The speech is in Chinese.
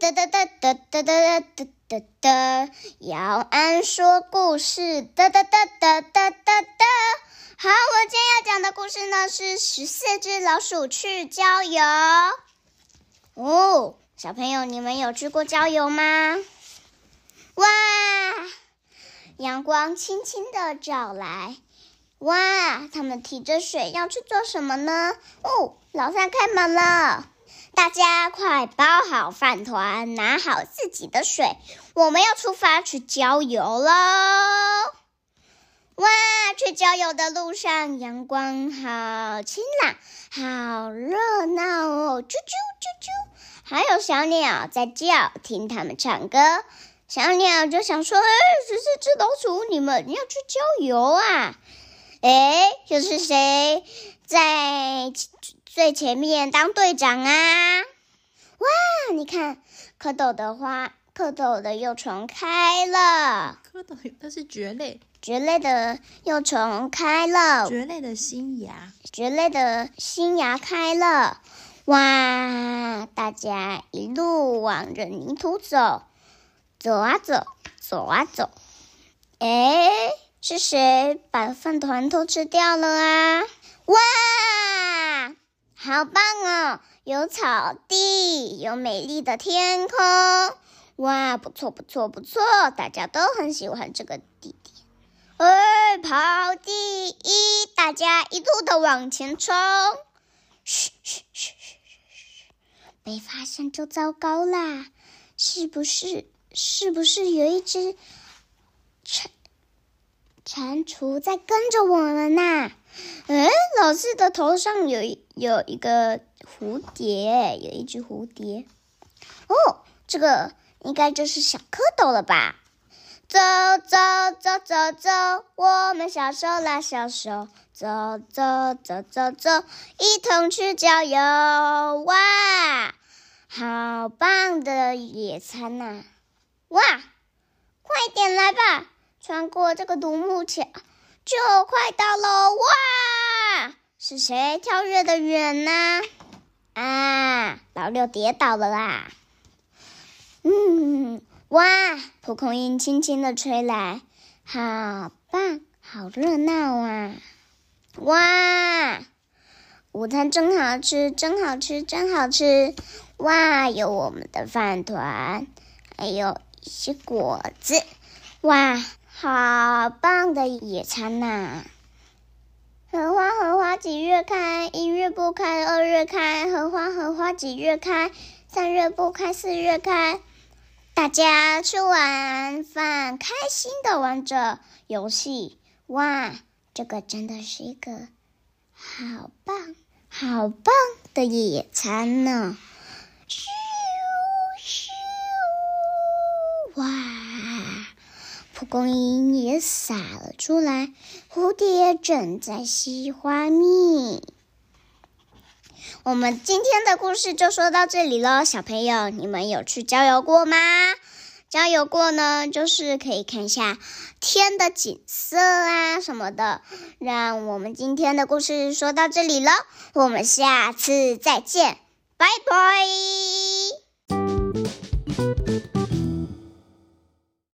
哒哒哒哒哒哒哒哒哒，姚安说故事，哒哒哒哒哒哒哒。好，我今天要讲的故事呢是十四只老鼠去郊游。哦，小朋友，你们有去过郊游吗？哇，阳光轻轻的照来。哇，他们提着水要去做什么呢？哦，老三开门了。大家快包好饭团，拿好自己的水，我们要出发去郊游喽！哇，去郊游的路上，阳光好清朗，好热闹哦！啾啾啾啾，还有小鸟在叫，听他们唱歌。小鸟就想说：“哎，十四只老鼠，你们要去郊游啊？哎，又是谁在？”最前面当队长啊！哇，你看蝌蚪的花，蝌蚪的幼虫开了。蝌蚪它是蕨类，蕨类的幼虫开了。蕨类的新芽，蕨类的新芽开了。哇，大家一路往着泥土走，走啊走，走啊走。哎，是谁把饭团偷吃掉了啊？哇！好棒哦！有草地，有美丽的天空，哇，不错不错不错，大家都很喜欢这个地点。哎，跑第一，大家一路的往前冲！嘘嘘嘘嘘嘘，被发现就糟糕啦！是不是？是不是有一只蟾蟾蜍在跟着我们呐？哎，老四的头上有一有一个蝴蝶，有一只蝴蝶。哦，这个应该就是小蝌蚪了吧？走走走走走，我们小手拉小手，走走走走走，一同去郊游。哇，好棒的野餐呐！哇，快点来吧，穿过这个独木桥。就快到喽！是谁跳跃的远呢？啊，老六跌倒了啦！嗯，哇，蒲公英轻轻的吹来，好棒，好热闹啊！哇，午餐真好吃，真好吃，真好吃！哇，有我们的饭团，还有一些果子，哇！好棒的野餐呐！荷花荷花几月开？一月不开，二月开。荷花荷花几月开？三月不开，四月开。大家吃完饭，开心的玩着游戏。哇，这个真的是一个好棒、好棒的野餐呢！咻咻，哇！蒲公英也洒了出来，蝴蝶正在吸花蜜。我们今天的故事就说到这里了，小朋友，你们有去郊游过吗？郊游过呢，就是可以看一下天的景色啊什么的。让我们今天的故事说到这里了，我们下次再见，拜拜。